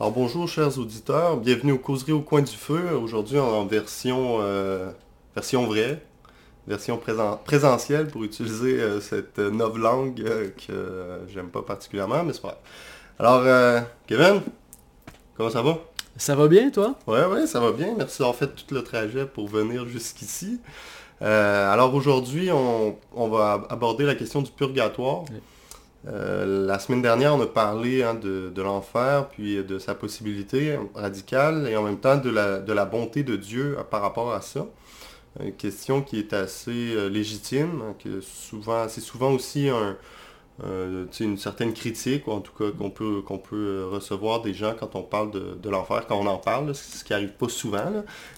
Alors bonjour chers auditeurs, bienvenue au Causerie au coin du feu, aujourd'hui en version, euh, version vraie, version présentielle pour utiliser euh, cette nouvelle langue euh, que j'aime pas particulièrement, mais c'est pas grave. Alors Kevin, comment ça va? Ça va bien toi? Ouais ouais ça va bien, merci d'avoir fait tout le trajet pour venir jusqu'ici. Alors aujourd'hui on, va aborder la question du purgatoire. Euh, la semaine dernière, on a parlé hein, de, l'enfer, puis de sa possibilité radicale, et en même temps de la, bonté de Dieu euh, par rapport à ça. Une question qui est assez euh, légitime, hein, que souvent, c'est souvent aussi un, euh, une certaine critique, en tout cas qu'on peut, qu'on peut euh, recevoir des gens quand on parle de, l'enfer, quand on en parle, ce qui arrive pas souvent,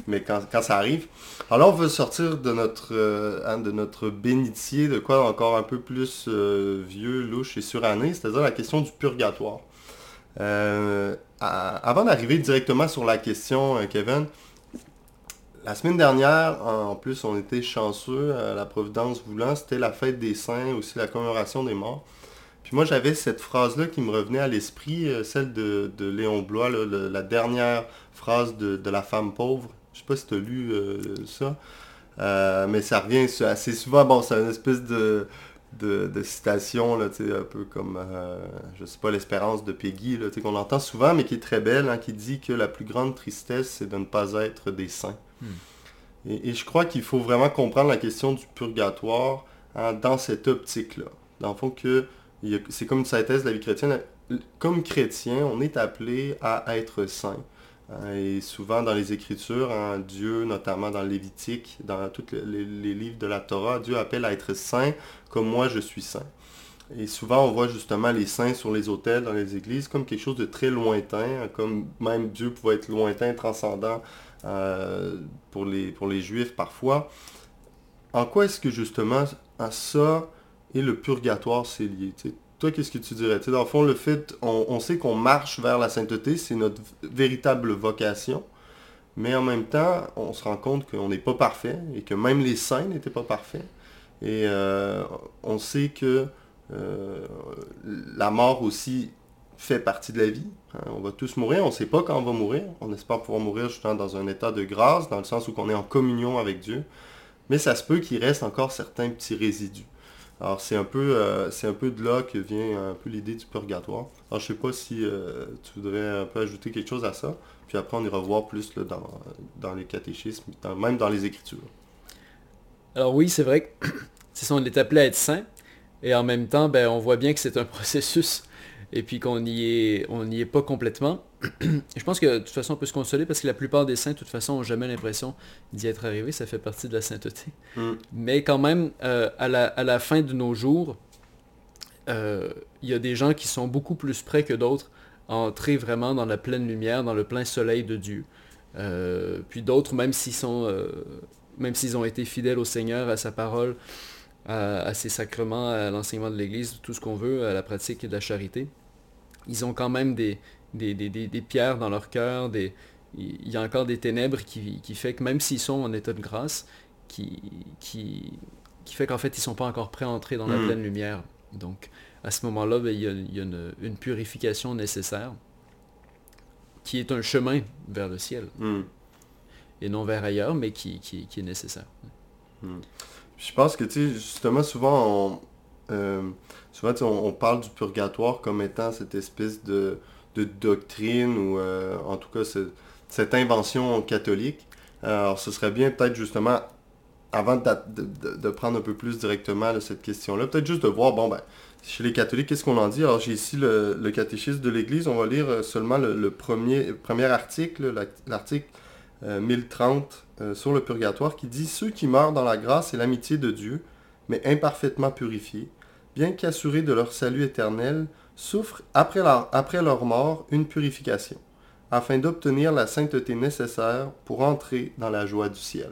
mais quand, ça arrive. Alors on veut sortir de notre, euh, hein, de notre bénitier, de quoi encore un peu plus vieux, louche et suranné, c'est-à-dire la question du purgatoire. avant d'arriver directement sur la question, Kevin, la semaine dernière, en plus, on était chanceux, à la Providence voulant, c'était la fête des saints, aussi la commémoration des morts. Puis moi, j'avais cette phrase-là qui me revenait à l'esprit, euh, celle de, Léon Blois, la dernière phrase de, la femme pauvre. Je sais pas si tu as lu euh, ça, euh, mais ça revient assez souvent. Bon, c'est une espèce de, de, citation, là, un peu comme, je sais pas, l'espérance de Peggy, qu'on entend souvent, mais qui est très belle, hein, qui dit que la plus grande tristesse, c'est de ne pas être des saints. Et, je crois qu'il faut vraiment comprendre la question du purgatoire hein, dans cette optique-là. Dans le fond, que c'est comme une synthèse de la vie chrétienne. Comme chrétien, on est appelé à être saint. Hein, et souvent dans les Écritures, hein, Dieu, notamment dans Lévitique, dans tous les, livres de la Torah, Dieu appelle à être saint comme moi je suis saint. Et souvent, on voit justement les saints sur les autels dans les églises comme quelque chose de très lointain, comme même Dieu pouvait être lointain, transcendant euh, pour, les, pour les juifs parfois. En quoi est-ce que justement à ça et le purgatoire c'est lié? Toi, qu'est-ce que tu dirais? Dans le fond, le fait, on, sait qu'on marche vers la sainteté, c'est notre véritable vocation. Mais en même temps, on se rend compte qu'on n'est pas parfait et que même les saints n'étaient pas parfaits. Et euh, on sait que euh, la mort aussi fait partie de la vie. Hein. On va tous mourir, on ne sait pas quand on va mourir. On espère pouvoir mourir justement dans un état de grâce, dans le sens où on est en communion avec Dieu. Mais ça se peut qu'il reste encore certains petits résidus. Alors c'est un peu euh, de là que vient un peu l'idée du purgatoire. Alors je sais pas si euh, tu voudrais un peu ajouter quelque chose à ça. Puis après on ira voir plus dans, les catéchismes, même dans les Écritures. Alors oui, c'est vrai que ça, on est appelé à être saint. Et en même temps, ben, on voit bien que c'est un processus et puis qu'on n'y est, on est pas complètement. je pense que de toute façon on peut se consoler parce que la plupart des saints de toute façon n'ont jamais l'impression d'y être arrivé, ça fait partie de la sainteté. Mm. Mais quand même, euh, à, la, fin de nos jours, euh, il y a des gens qui sont beaucoup plus près que d'autres à entrer vraiment dans la pleine lumière, dans le plein soleil de Dieu. Euh, puis d'autres, même s'ils sont, même s'ils ont été fidèles au Seigneur, à sa parole, à, ses sacrements, à l'enseignement de l'Église, tout ce qu'on veut, à la pratique de la charité, ils ont quand même des, des, pierres dans leur cœur, il y a encore des ténèbres qui, qui fait que même s'ils sont en état de grâce, qui, qui, qui fait qu'en fait ils ne sont pas encore prêts à entrer dans la hmm. pleine lumière. Donc à ce moment-là, ben, il y a, il y a une, purification nécessaire qui est un chemin vers le ciel. Hmm. Et non vers ailleurs, mais qui, qui, est nécessaire. Hmm. Je pense que, tu justement, souvent, on, euh, souvent, on, parle du purgatoire comme étant cette espèce de, doctrine ou euh, en tout cas cette invention catholique. Alors ce serait bien peut-être justement, avant de, prendre un peu plus directement cette question-là, peut-être juste de voir, bon ben, chez les catholiques, qu'est-ce qu'on en dit? Alors j'ai ici le, catéchisme de l'Église, on va lire euh, seulement le, premier, premier article, l'article 1030 sur le purgatoire, qui dit Ceux qui meurent dans la grâce et l'amitié de Dieu, mais imparfaitement purifiés, bien qu'assurés de leur salut éternel, souffrent après leur, après leur mort une purification, afin d'obtenir la sainteté nécessaire pour entrer dans la joie du ciel.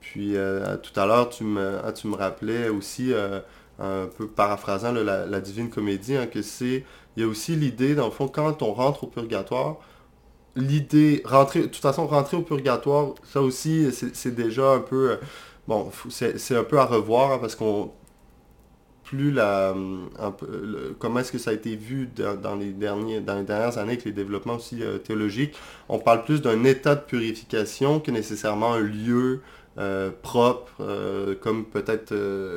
Puis euh, tout à l'heure, tu me, ah, tu me rappelais aussi, euh, un peu paraphrasant la, Divine Comédie, hein, que c'est, il y a aussi l'idée, dans le fond, quand on rentre au purgatoire, l'idée, rentrer, de toute façon, rentrer au purgatoire, ça aussi, c'est déjà un peu bon, c'est un peu à revoir hein, parce qu'on plus la, comment est-ce que ça a été vu dans, les derniers, dans les dernières années avec les développements aussi euh, théologiques, on parle plus d'un état de purification que nécessairement un lieu euh, propre, euh, comme peut-être,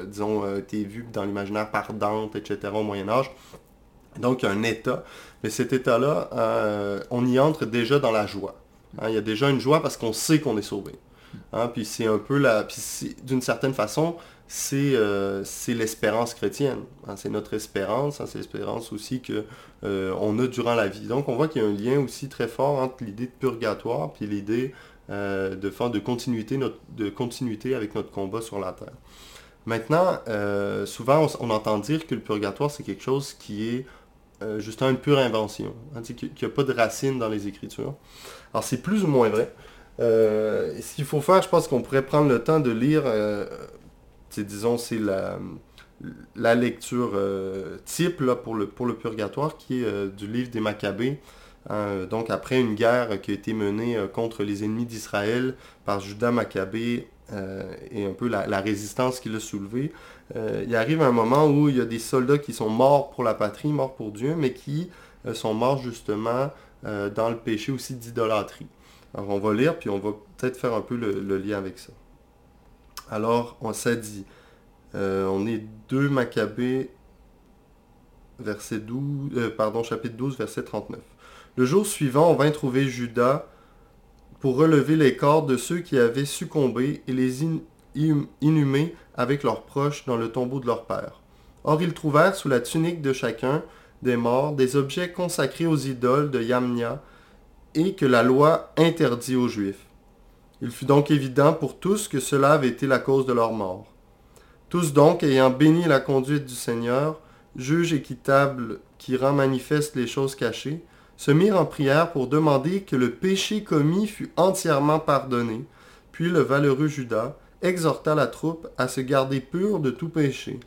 disons, été vu dans l'imaginaire par Dante, etc. au Moyen Âge. Donc, un état. Mais cet état-là, on y entre déjà dans la joie. Hein. il y a déjà une joie parce qu'on sait qu'on est sauvé. Hein. puis c'est un peu la... Puis d'une certaine façon, euh, c'est l'espérance chrétienne. Hein, c'est notre espérance, c'est l'espérance aussi qu'on euh, a durant la vie. Donc on voit qu'il y a un lien aussi très fort entre l'idée de purgatoire et l'idée euh, de, de, continuité, de continuité avec notre combat sur la terre. Maintenant, souvent on, entend dire que le purgatoire c'est quelque chose qui est justement une pure invention, hein, qu'il n'y a pas de racines dans les Écritures. Alors c'est plus ou moins vrai. ce qu'il faut faire, je pense qu'on pourrait prendre le temps de lire disons, c'est la, lecture euh, type pour, le, pour le purgatoire qui est euh, du livre des Maccabées. Hein, donc après une guerre qui a été menée euh, contre les ennemis d'Israël par Judas Maccabée et un peu la, résistance qu'il a soulevée, il arrive un moment où il y a des soldats qui sont morts pour la patrie, morts pour Dieu, mais qui sont morts justement dans le péché aussi d'idolâtrie. Alors on va lire, puis on va peut-être faire un peu le lien avec ça. Alors, on s'est dit, euh, on est 2 Maccabées, verset 12, euh, pardon, chapitre 12, verset 39. Le jour suivant, on vint trouver Judas pour relever les corps de ceux qui avaient succombé et les inhumer avec leurs proches dans le tombeau de leur père. Or, ils trouvèrent sous la tunique de chacun des morts des objets consacrés aux idoles de Yamnia et que la loi interdit aux Juifs. Il fut donc évident pour tous que cela avait été la cause de leur mort. Tous donc, ayant béni la conduite du Seigneur, juge équitable qui rend manifeste les choses cachées, se mirent en prière pour demander que le péché commis fût entièrement pardonné. Puis le valeureux Judas exhorta la troupe à se garder pure de tout péché,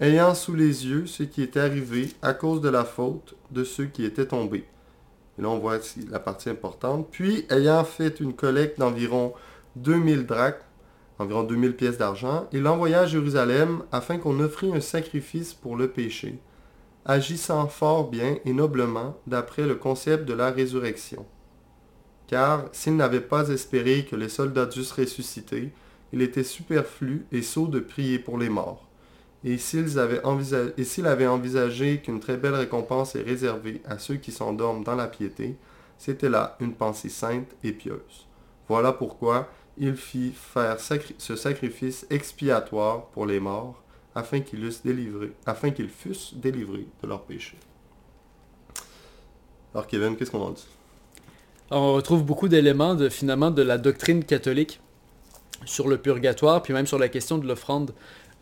ayant sous les yeux ce qui était arrivé à cause de la faute de ceux qui étaient tombés. Et là, on voit la partie importante. Puis, ayant fait une collecte d'environ 2000 drachmes, environ 2000 pièces d'argent, il l'envoya à Jérusalem afin qu'on offrît un sacrifice pour le péché, agissant fort bien et noblement d'après le concept de la résurrection. Car s'il n'avait pas espéré que les soldats dussent ressusciter, il était superflu et sot de prier pour les morts. Et s'il avait, envisagé qu'une très belle récompense est réservée à ceux qui s'endorment dans la piété, c'était là une pensée sainte et pieuse. Voilà pourquoi il fit faire ce sacrifice expiatoire pour les morts, afin qu'ils qu'ils fussent délivrés de leurs péchés. Alors Kevin, qu'est-ce qu'on en dit? On retrouve beaucoup d'éléments de, finalement de la doctrine catholique sur le purgatoire, puis même sur la question de l'offrande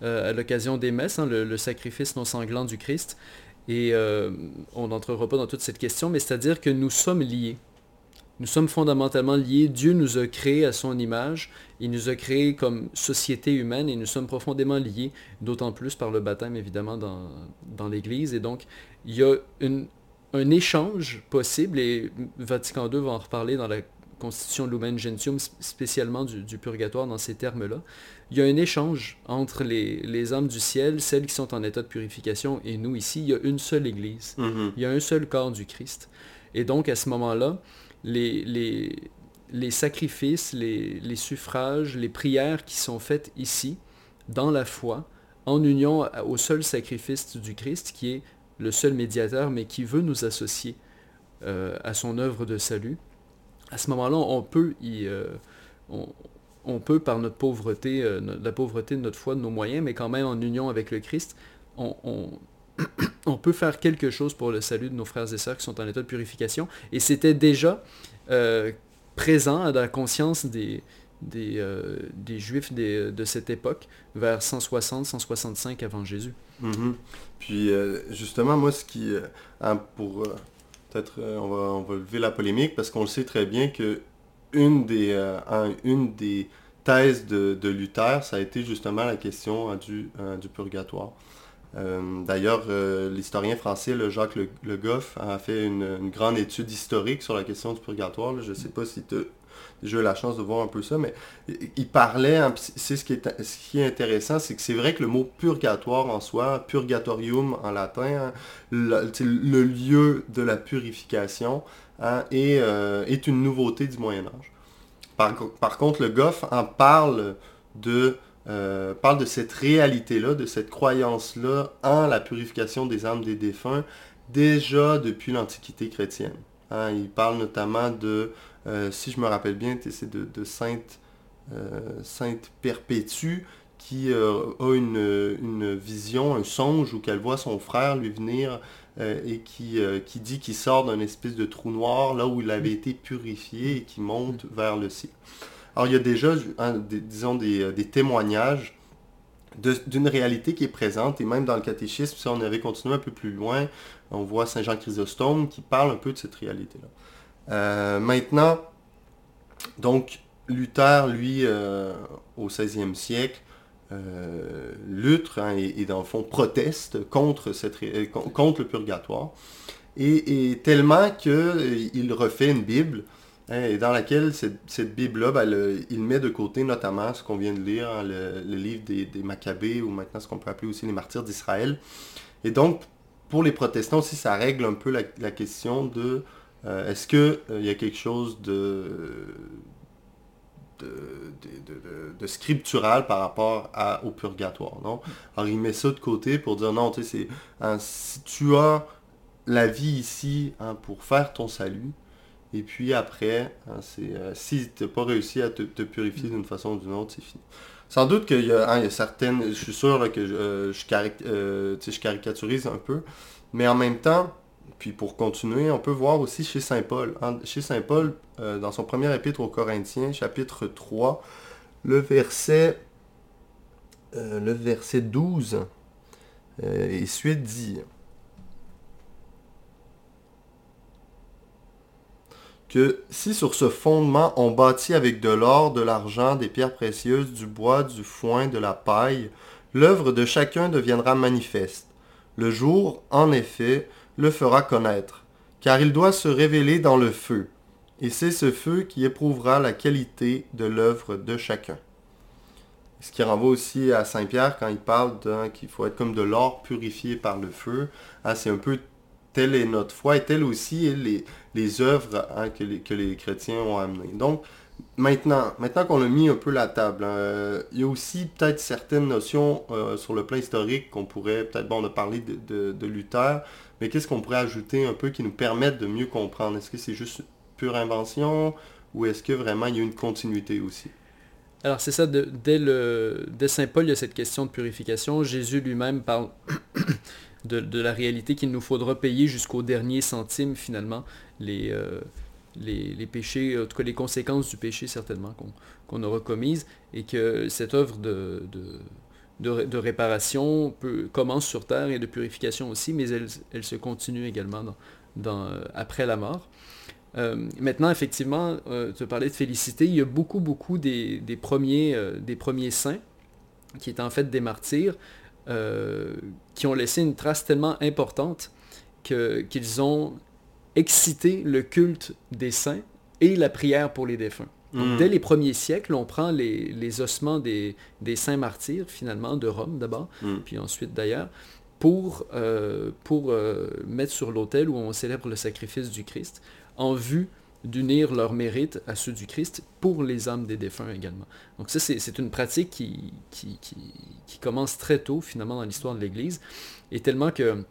euh, à l'occasion des messes, hein, le, sacrifice non sanglant du Christ. Et euh, on n'entrera pas dans toute cette question, mais c'est-à-dire que nous sommes liés. Nous sommes fondamentalement liés. Dieu nous a créés à son image. Il nous a créés comme société humaine et nous sommes profondément liés, d'autant plus par le baptême, évidemment, dans, dans l'Église. Et donc, il y a un échange possible, et Vatican II va en reparler dans la constitution Lumen Gentium, spécialement du, purgatoire dans ces termes-là, il y a un échange entre les, âmes du ciel, celles qui sont en état de purification, et nous ici, il y a une seule Église. Mm-hmm. Il y a un seul corps du Christ. Et donc, à ce moment-là, les, sacrifices, les, suffrages, les prières qui sont faites ici, dans la foi, en union au seul sacrifice du Christ, qui est le seul médiateur, mais qui veut nous associer euh, à son œuvre de salut, à ce moment-là, on peut euh, par notre pauvreté, euh, la pauvreté de notre foi, de nos moyens, mais quand même en union avec le Christ, on, peut faire quelque chose pour le salut de nos frères et sœurs qui sont en état de purification. Et c'était déjà euh, présent à la conscience des, des Juifs de cette époque, vers 160-165 avant Jésus. Mm-hmm. Puis justement, moi, ce qui, hein, pour peut-être euh, on, va, lever la polémique parce qu'on le sait très bien que une des, euh, thèses de, Luther, ça a été justement la question hein, euh, du purgatoire. D'ailleurs, l'historien français le Jacques Le, Goff a fait une, grande étude historique sur la question du purgatoire. Je ne sais pas si tu j'ai eu la chance de voir un peu ça, mais il parlait, hein, c'est ce qui est, ce qui est intéressant, c'est que c'est vrai que le mot purgatoire en soi, purgatorium en latin, hein, le, lieu de la purification, hein, euh, est, une nouveauté du Moyen Âge. Par, contre, le Goff en parle de, euh, parle de cette réalité-là, de cette croyance-là en la purification des âmes des défunts, déjà depuis l'Antiquité chrétienne. il parle notamment de euh, si je me rappelle bien, c'est de, Sainte, euh, Sainte Perpétue qui a une, vision, un songe où qu'elle voit son frère lui venir et qui, qui dit qu'il sort d'un espèce de trou noir là où il avait été purifié et qui monte vers le ciel. Alors il y a déjà, disons, des, témoignages d'une réalité qui est présente, et même dans le catéchisme, si on avait continué un peu plus loin, on voit Saint Jean Chrysostome qui parle un peu de cette réalité-là. Euh, maintenant, donc, Luther, lui, euh, au 16e siècle, euh, lutte hein, et, dans le fond proteste contre, le purgatoire. Et, tellement qu'il refait une Bible hein, et dans laquelle cette, Bible-là, ben, il met de côté notamment ce qu'on vient de lire, hein, le, livre des, Maccabées, ou maintenant ce qu'on peut appeler aussi les martyrs d'Israël. Et donc, pour les protestants aussi, ça règle un peu la question de euh, est-ce qu'il euh, y a quelque chose de, scriptural par rapport au purgatoire, non? Alors il met ça de côté pour dire non, tu sais, hein, si tu as la vie ici hein, pour faire ton salut, et puis après, hein, c'est euh, si tu n'as pas réussi à te, purifier d'une façon ou d'une autre, c'est fini. Sans doute qu'il y, a certaines, je suis sûr que je, je, caricaturise un peu, mais en même temps, puis pour continuer, on peut voir aussi chez Saint Paul. Chez Saint Paul, euh, dans son premier épître aux Corinthiens, chapitre 3, le verset, euh, le verset 12, euh, et suite dit que si sur ce fondement on bâtit avec de l'or, de l'argent, des pierres précieuses, du bois, du foin, de la paille, l'œuvre de chacun deviendra manifeste. Le jour, en effet, le fera connaître, car il doit se révéler dans le feu, et c'est ce feu qui éprouvera la qualité de l'œuvre de chacun. Ce qui renvoie aussi à Saint Pierre quand il parle qu'il faut être comme de l'or purifié par le feu. Hein, c'est un peu telle est notre foi et telle aussi les, les œuvres hein, que, les, chrétiens ont amenées. Donc, maintenant, maintenant qu'on a mis un peu la table, hein, il y a aussi peut-être certaines notions euh, sur le plan historique qu'on pourrait, peut-être, bon, on a parlé de, Luther, mais qu'est-ce qu'on pourrait ajouter un peu qui nous permette de mieux comprendre? Est-ce que c'est juste pure invention ou est-ce que vraiment il y a une continuité aussi? Alors c'est ça, dès, le, Saint Paul, il y a cette question de purification. Jésus lui-même parle de, la réalité qu'il nous faudra payer jusqu'au dernier centime finalement les, euh, péchés, en tout cas les conséquences du péché certainement qu'on aura commises et que cette œuvre de réparation commence sur Terre et de purification aussi, mais elle, se continue également euh, après la mort. Euh, maintenant, effectivement, euh, tu parlais de félicité. Il y a beaucoup, beaucoup des, premiers, des premiers saints, qui étaient en fait des martyrs, qui ont laissé une trace tellement importante qu'ils ont excité le culte des saints et la prière pour les défunts. Mm. Dès les premiers siècles, on prend les, ossements des, saints martyrs, finalement, de Rome d'abord, mm. puis ensuite d'ailleurs, pour, euh, pour euh, mettre sur l'autel où on célèbre le sacrifice du Christ, en vue d'unir leur mérite à ceux du Christ pour les âmes des défunts également. Donc ça, c'est une pratique qui, qui, commence très tôt, finalement, dans l'histoire de l'Église, et tellement que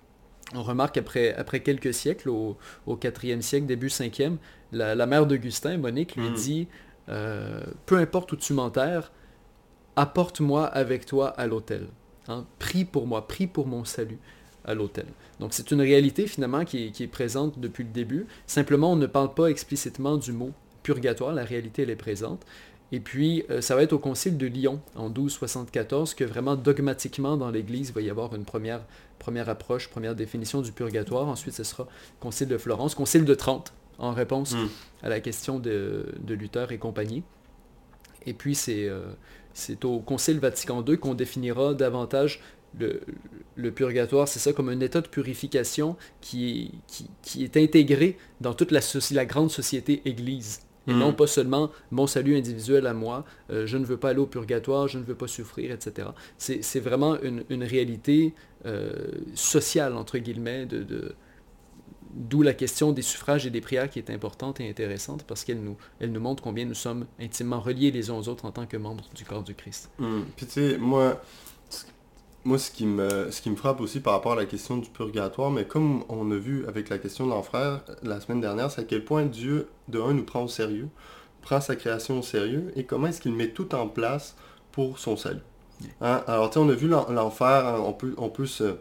on remarque après, après quelques siècles, au, au 4e siècle, début 5e, la, la mère d'Augustin, Monique, lui mm. dit euh, peu importe où tu m'enterres, apporte-moi avec toi à l'autel. Hein. Prie pour moi, prie pour mon salut à l'autel. Donc c'est une réalité finalement qui est, présente depuis le début. Simplement, on ne parle pas explicitement du mot purgatoire, la réalité elle est présente. Et puis, euh, ça va être au concile de Lyon en 1274 que vraiment dogmatiquement dans l'Église, il va y avoir une première, première approche, première définition du purgatoire. Ensuite, ce sera concile de Florence, concile de Trente, en réponse hmm. à la question de, Luther et compagnie. Et puis euh, c'est au Concile Vatican II qu'on définira davantage le, purgatoire, c'est ça comme un état de purification qui, qui, est intégré dans toute la, la grande société Église. Et non pas seulement mon salut individuel à moi, euh, je ne veux pas aller au purgatoire, je ne veux pas souffrir, etc. C'est vraiment une, réalité euh, sociale, entre guillemets, de, d'où la question des suffrages et des prières qui est importante et intéressante parce qu'elle nous, elle nous montre combien nous sommes intimement reliés les uns aux autres en tant que membres du corps du Christ. Hmm. Puis tu sais, moi, moi, ce qui, me, ce qui me frappe aussi par rapport à la question du purgatoire, mais comme on a vu avec la question de l'enfer la semaine dernière, c'est à quel point Dieu, de un, nous prend au sérieux, prend sa création au sérieux, et comment est-ce qu'il met tout en place pour son salut. Hein? Alors, tu sais, on a vu l'enfer, hein, on peut, on peut se,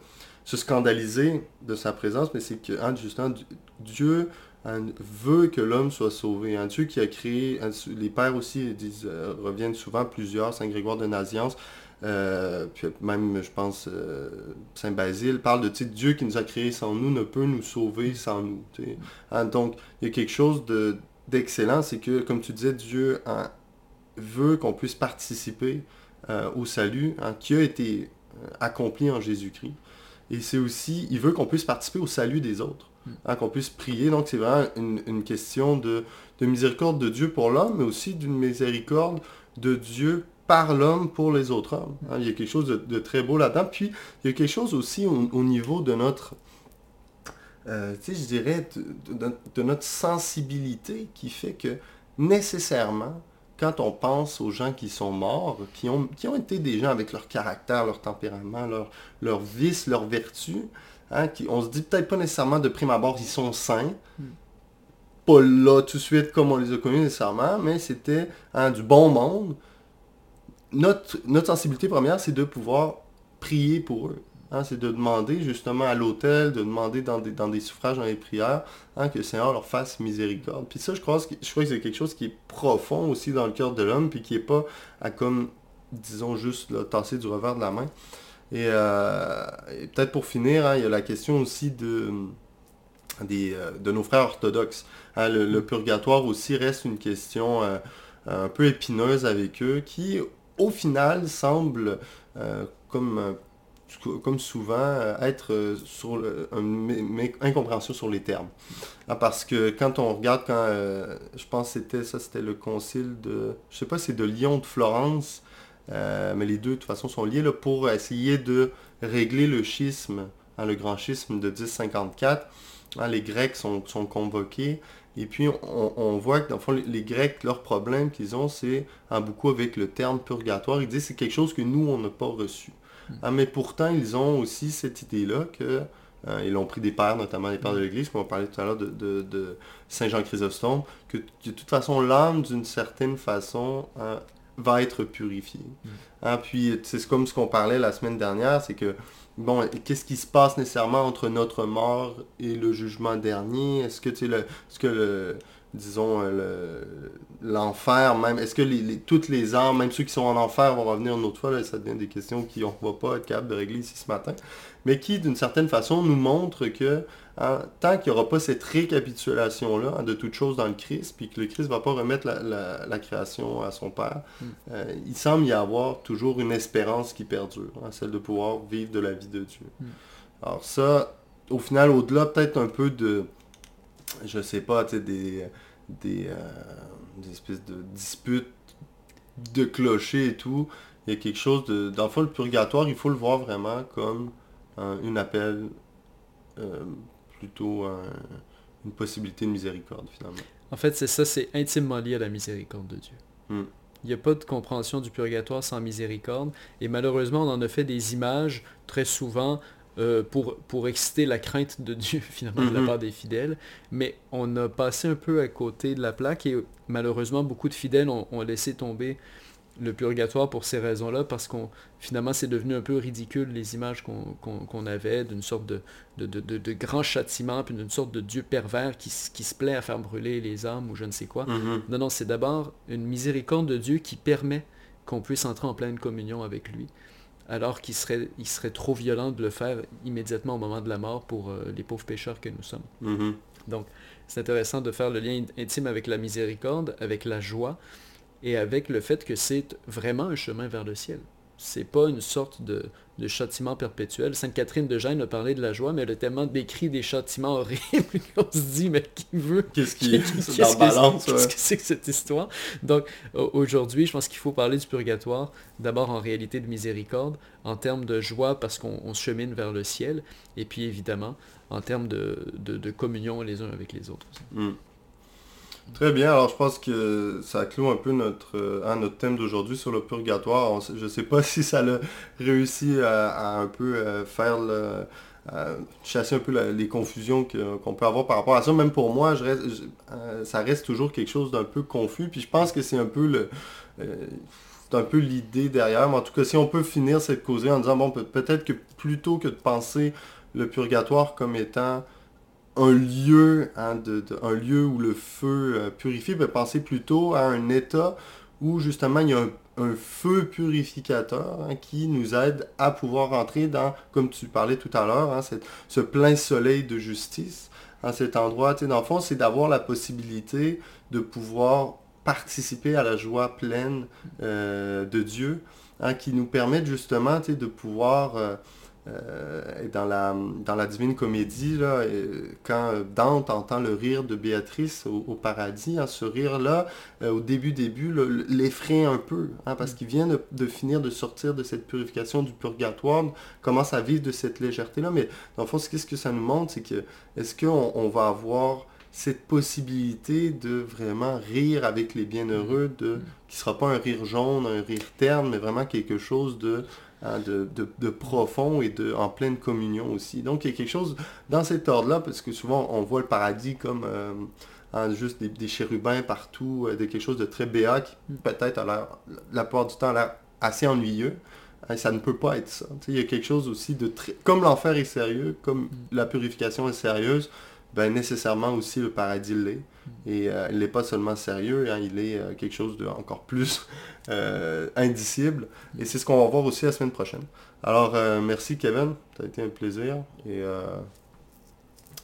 scandaliser de sa présence, mais c'est que, hein, justement, Dieu veut que l'homme soit sauvé. Un Dieu qui a créé, les pères aussi disent, euh, reviennent souvent, plusieurs, Saint Grégoire de Naziance, euh, puis même, je pense, euh, Saint Basile parle de Dieu qui nous a créés sans nous ne peut nous sauver sans nous. Hein, donc, il y a quelque chose d'excellent, c'est que, comme tu disais, Dieu hein, veut qu'on puisse participer euh, au salut hein, qui a été accompli en Jésus-Christ. Et c'est aussi, il veut qu'on puisse participer au salut des autres, qu'on puisse prier. Donc, c'est vraiment une, question de, de miséricorde de Dieu pour l'homme, mais aussi d'une miséricorde de Dieu par l'homme pour les autres hommes. Hein. il y a quelque chose de, très beau là-dedans. Puis, il y a quelque chose aussi au, niveau de notre, euh, je dirais, de, notre sensibilité qui fait que nécessairement, quand on pense aux gens qui sont morts, qui ont, qui ont été des gens avec leur caractère, leur tempérament, leur, leur vice, leur vertu, hein, qui, on se dit peut-être pas nécessairement de prime abord, ils sont saints. Hmm. Pas là tout de suite comme on les a connus nécessairement, mais c'était hein, du bon monde notre, notre sensibilité première, c'est de pouvoir prier pour eux. Hein, c'est de demander justement à l'autel, de demander dans des, dans des suffrages, dans les prières, hein, que le Seigneur leur fasse miséricorde. Puis ça, je crois, je crois que c'est quelque chose qui est profond aussi dans le cœur de l'homme, puis qui n'est pas à comme, disons, juste là, tasser du revers de la main. Et, euh, peut-être pour finir, hein, il y a la question aussi de, des, euh, de nos frères orthodoxes. Le, purgatoire aussi reste une question euh, un peu épineuse avec eux, qui au final, semble, euh, comme, euh, comme souvent, euh, être sur une incompréhension sur les termes. Ah, parce que quand on regarde, quand je pense que c'était ça, c'était le concile de, je sais pas, c'est de Lyon, de Florence, mais les deux de toute façon sont liés pour essayer de régler le schisme, hein, le grand schisme de 1054. Hein, les Grecs sont, sont convoqués et puis, on, voit que dans le fond, les Grecs, leur problème qu'ils ont, c'est en beaucoup avec le terme purgatoire. Ils disent que c'est quelque chose que nous, on n'a pas reçu. Hmm. Ah, mais pourtant, ils ont aussi cette idée-là que euh, ils ont pris des pères, notamment les pères de l'Église, comme on parlait tout à l'heure de, Saint Jean Chrysostome, que, de toute façon, l'âme, d'une certaine façon, euh, va être purifiée. Hmm. Ah, puis, c'est comme ce qu'on parlait la semaine dernière, c'est que bon, qu'est-ce qui se passe nécessairement entre notre mort et le jugement dernier? Est-ce que, tu le, est-ce que le, disons, euh, l'enfer même, est-ce que les, toutes les âmes, même ceux qui sont en enfer, vont revenir une autre fois? Là, Ça devient des questions qu'on ne va pas être capable de régler ici ce matin. Mais qui, d'une certaine façon, nous montrent que Hein, tant qu'il n'y aura pas cette récapitulation-là hein, de toutes choses dans le Christ, puis que le Christ ne va pas remettre la, création à son Père, hmm. euh, il semble y avoir toujours une espérance qui perdure, hein, celle de pouvoir vivre de la vie de Dieu. Hmm. Alors ça, au final, au-delà peut-être un peu de, je sais pas, des, des, euh, des espèces de disputes de clochers et tout, il y a quelque chose de... Dans le fond, le purgatoire, il faut le voir vraiment comme un appel euh, plutôt une possibilité de miséricorde finalement. En fait, c'est ça, c'est intimement lié à la miséricorde de Dieu. Hmm. Il n'y a pas de compréhension du purgatoire sans miséricorde. Et malheureusement, on en a fait des images très souvent euh, pour, pour exciter la crainte de Dieu, finalement, de la hmm. part des fidèles. Mais on a passé un peu à côté de la plaque et malheureusement, beaucoup de fidèles ont laissé tomber le purgatoire pour ces raisons-là, parce qu'on finalement c'est devenu un peu ridicule les images qu'on avait d'une sorte de, de, grand châtiment, puis d'une sorte de Dieu pervers qui, qui, se plaît à faire brûler les âmes ou je ne sais quoi. Mm-hmm. Non, non, c'est d'abord une miséricorde de Dieu qui permet qu'on puisse entrer en pleine communion avec lui, alors qu'il serait, il serait trop violent de le faire immédiatement au moment de la mort pour euh, les pauvres pécheurs que nous sommes. Mm-hmm. Donc, c'est intéressant de faire le lien intime avec la miséricorde, avec la joie, et avec le fait que c'est vraiment un chemin vers le ciel. C'est pas une sorte de, de châtiment perpétuel. Sainte Catherine de Gênes a parlé de la joie, mais elle a tellement décrit des châtiments horribles qu'on se dit, mais qui veut? Qu'est-ce qui Qu'est-ce est en balance que ouais. qu'est-ce que c'est que cette histoire? Donc au- aujourd'hui, je pense qu'il faut parler du purgatoire, d'abord en réalité de miséricorde, en termes de joie parce qu'on chemine vers le ciel, et puis évidemment en termes de, de- de communion les uns avec les autres. aussi. Très bien, alors je pense que ça clôt un peu notre, euh, hein, notre thème d'aujourd'hui sur le purgatoire. Je ne sais pas si ça l'a réussi à, un peu euh, faire le, à chasser un peu les confusions qu'on peut avoir par rapport à ça. Même pour moi, euh, ça reste toujours quelque chose d'un peu confus. Puis je pense que c'est un peu le... euh, un peu l'idée derrière, mais en tout cas, si on peut finir cette causée en disant, bon, peut- peut-être que plutôt que de penser le purgatoire comme étant un lieu, hein, de, un lieu où le feu euh, purifie, ben, pensez plutôt à un état où justement il y a un, feu purificateur hein, qui nous aide à pouvoir entrer dans, comme tu parlais tout à l'heure, hein, ce plein soleil de justice. À cet endroit, dans le fond, c'est d'avoir la possibilité de pouvoir participer à la joie pleine euh, de Dieu, hein, qui nous permettent justement de pouvoir euh, et dans, la, dans la Divine Comédie, là, euh, quand Dante entend le rire de Béatrice au, au paradis, hein, ce rire-là, euh, au début, début, l'effraie un peu, hein, parce qu'il vient de, de finir de sortir de cette purification du purgatoire, commence à vivre de cette légèreté-là, mais dans le fond, ce qu'est-ce que ça nous montre, c'est que est-ce qu'on on va avoir cette possibilité de vraiment rire avec les bienheureux, de, qui ne sera pas un rire jaune, un rire terne, mais vraiment quelque chose de hein, de, de- de profond et de, en pleine communion aussi. Donc il y a quelque chose dans cet ordre-là, parce que souvent on voit le paradis comme euh, hein, juste des, des chérubins partout, euh, de quelque chose de très béat qui peut-être a l'air, la plupart du temps a l'air assez ennuyeux. Hein, ça ne peut pas être ça. Tu sais, il y a quelque chose aussi de très... Comme l'enfer est sérieux, comme la purification est sérieuse, ben nécessairement aussi le paradis l'est. Et euh, il n'est pas seulement sérieux, hein, il est euh, quelque chose de encore plus euh, indicible. Et c'est ce qu'on va voir aussi la semaine prochaine. Alors, merci Kevin, ça a été un plaisir. Et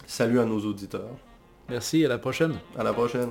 salut à nos auditeurs. Merci, à la prochaine. À la prochaine.